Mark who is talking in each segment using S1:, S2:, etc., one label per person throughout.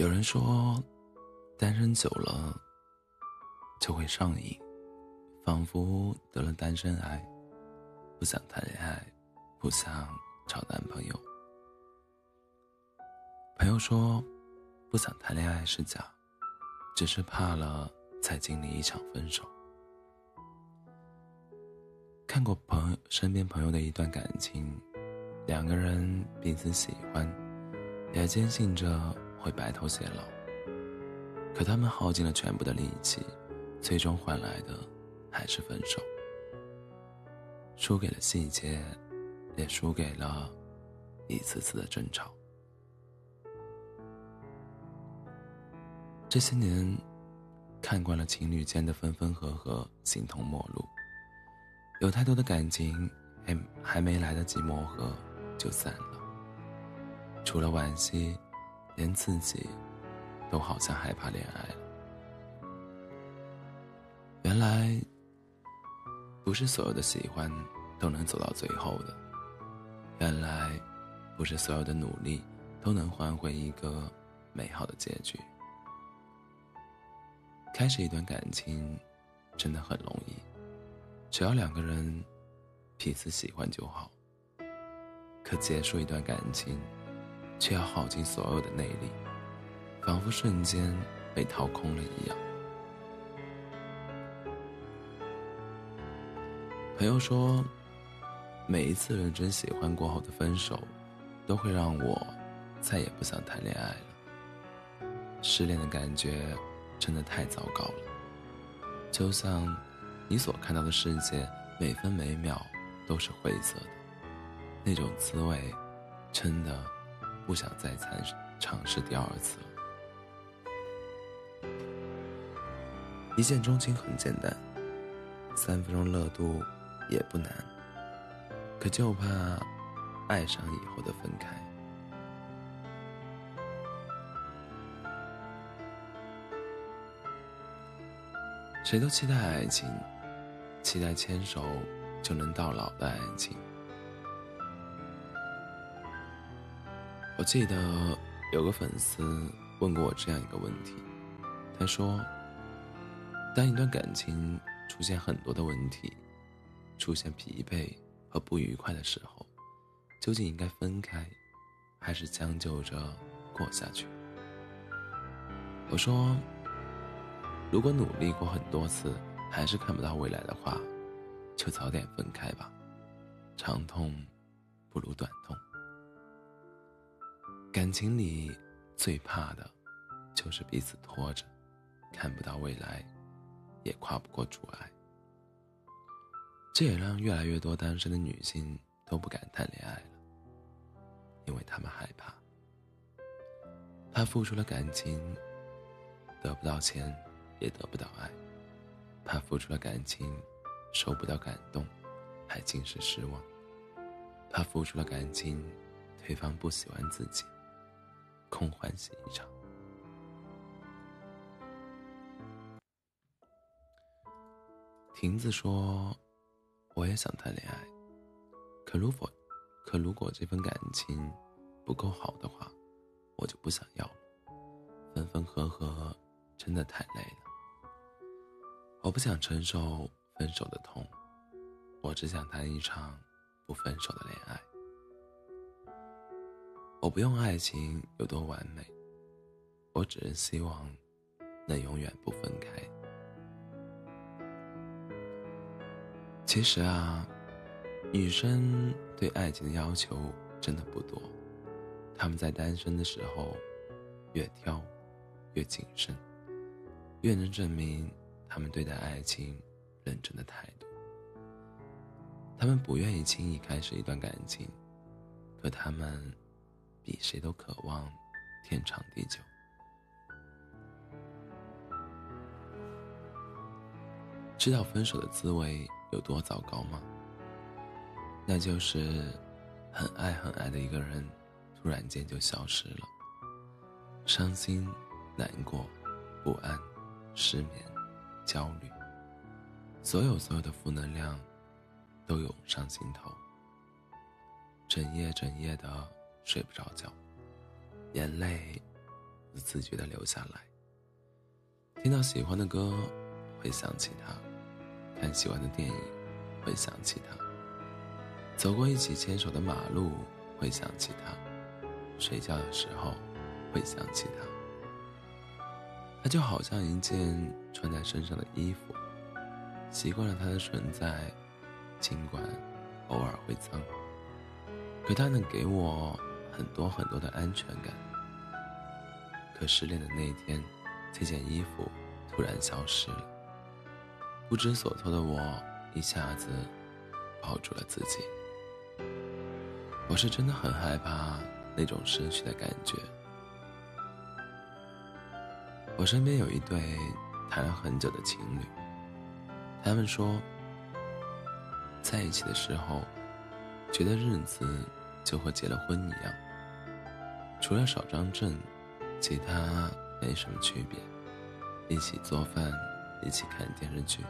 S1: 有人说，单身久了就会上瘾，仿佛得了单身癌，不想谈恋爱，不想找男朋友。朋友说，不想谈恋爱是假，只是怕了才经历一场分手。看过朋友身边朋友的一段感情，两个人彼此喜欢，也坚信着会白头偕老。可他们耗尽了全部的力气，最终换来的还是分手。输给了细节，也输给了一次次的争吵。这些年，看惯了情侣间的分分合合、形同陌路。有太多的感情还还没来得及磨合就散了，除了惋惜，连自己都好像害怕恋爱了。原来，不是所有的喜欢都能走到最后的，原来，不是所有的努力都能换回一个美好的结局。开始一段感情，真的很容易。只要两个人彼此喜欢就好，可结束一段感情，却要耗尽所有的内力，仿佛瞬间被掏空了一样。朋友说，每一次认真喜欢过后的分手，都会让我再也不想谈恋爱了。失恋的感觉真的太糟糕了，就像……你所看到的世界，每分每秒都是灰色的，那种滋味，真的不想再尝尝试第二次了。一见钟情很简单，三分钟热度也不难，可就怕爱上以后的分开。谁都期待爱情。期待牵手就能到老的爱情。我记得有个粉丝问过我这样一个问题，他说：“当一段感情出现很多的问题，出现疲惫和不愉快的时候，究竟应该分开，还是将就着过下去？”我说：“如果努力过很多次。”还是看不到未来的话，就早点分开吧。长痛不如短痛。感情里最怕的，就是彼此拖着，看不到未来，也跨不过阻碍。这也让越来越多单身的女性都不敢谈恋爱了，因为她们害怕，怕付出了感情，得不到钱，也得不到爱。怕付出了感情，收不到感动，还尽是失望；怕付出了感情，对方不喜欢自己，空欢喜一场。亭子说：“我也想谈恋爱，可如果，可如果这份感情不够好的话，我就不想要了。分分合合，真的太累了。”我不想承受分手的痛，我只想谈一场不分手的恋爱。我不用爱情有多完美，我只是希望能永远不分开。其实啊，女生对爱情的要求真的不多，她们在单身的时候越挑越谨慎，越能证明。他们对待爱情认真的态度，他们不愿意轻易开始一段感情，可他们比谁都渴望天长地久。知道分手的滋味有多糟糕吗？那就是很爱很爱的一个人，突然间就消失了，伤心、难过、不安、失眠。焦虑，所有所有的负能量都涌上心头，整夜整夜的睡不着觉，眼泪不自觉地流下来。听到喜欢的歌，会想起他；看喜欢的电影，会想起他；走过一起牵手的马路，会想起他；睡觉的时候，会想起他。他就好像一件穿在身上的衣服，习惯了他的存在，尽管偶尔会脏，可他能给我很多很多的安全感。可失恋的那一天，这件衣服突然消失了，不知所措的我一下子抱住了自己。我是真的很害怕那种失去的感觉。我身边有一对谈了很久的情侣，他们说，在一起的时候，觉得日子就和结了婚一样，除了少张证，其他没什么区别。一起做饭，一起看电视剧，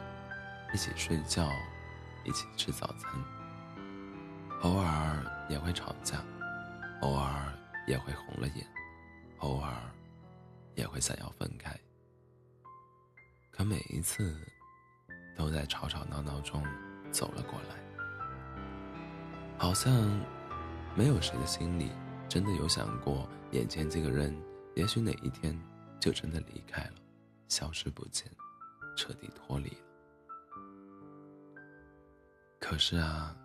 S1: 一起睡觉，一起吃早餐。偶尔也会吵架，偶尔也会红了眼，偶尔。也会想要分开，可每一次都在吵吵闹闹中走了过来，好像没有谁的心里真的有想过，眼前这个人也许哪一天就真的离开了，消失不见，彻底脱离了。可是啊，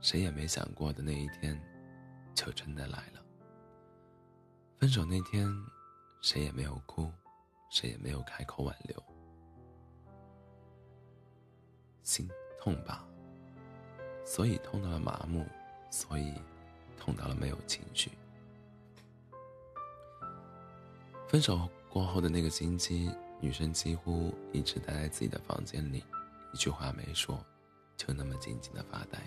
S1: 谁也没想过的那一天，就真的来了。分手那天。谁也没有哭，谁也没有开口挽留。心痛吧，所以痛到了麻木，所以痛到了没有情绪。分手过后的那个星期，女生几乎一直待在自己的房间里，一句话没说，就那么静静的发呆。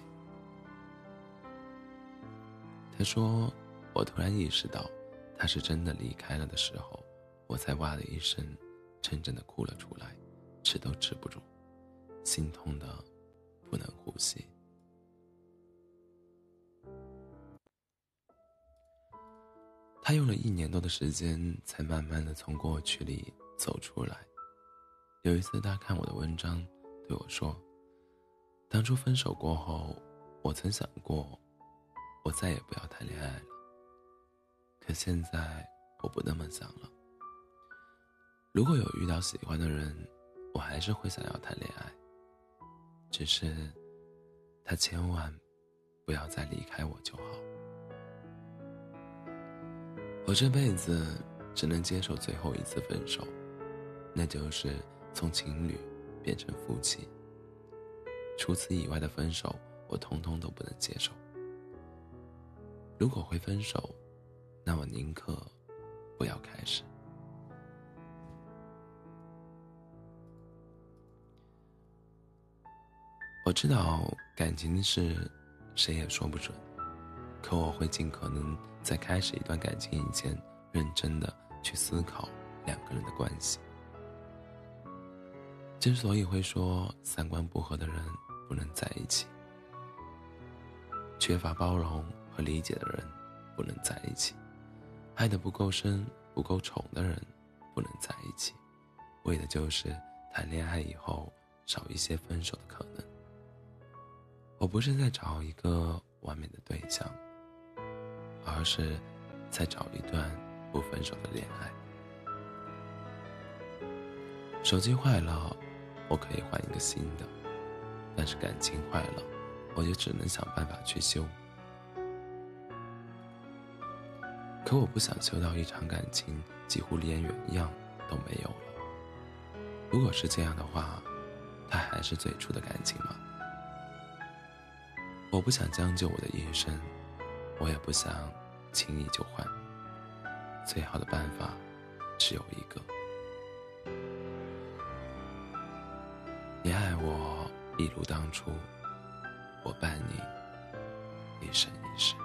S1: 她说：“我突然意识到。”他是真的离开了的时候，我才哇的一声，真正的哭了出来，止都止不住，心痛的不能呼吸。他用了一年多的时间，才慢慢的从过去里走出来。有一次，他看我的文章，对我说：“当初分手过后，我曾想过，我再也不要谈恋爱了。”可现在我不那么想了。如果有遇到喜欢的人，我还是会想要谈恋爱。只是，他千万不要再离开我就好。我这辈子只能接受最后一次分手，那就是从情侣变成夫妻。除此以外的分手，我通通都不能接受。如果会分手，那我宁可不要开始。我知道感情的事，谁也说不准，可我会尽可能在开始一段感情以前，认真的去思考两个人的关系。之所以会说三观不合的人不能在一起，缺乏包容和理解的人不能在一起。爱的不够深、不够宠的人，不能在一起，为的就是谈恋爱以后少一些分手的可能。我不是在找一个完美的对象，而是再找一段不分手的恋爱。手机坏了，我可以换一个新的，但是感情坏了，我就只能想办法去修。可我不想修到一场感情几乎连原样都没有了。如果是这样的话，它还是最初的感情吗？我不想将就我的一生，我也不想轻易就换。最好的办法只有一个：你爱我一如当初，我伴你一生一世。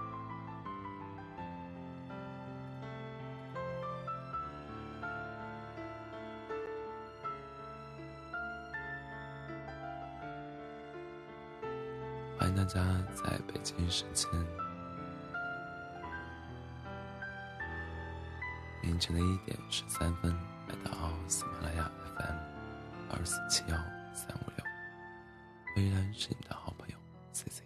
S1: 欢迎大家在北京时间凌晨的一点十三分来到喜马拉雅 FM 二四七幺三五六，依然是你的好朋友 C C。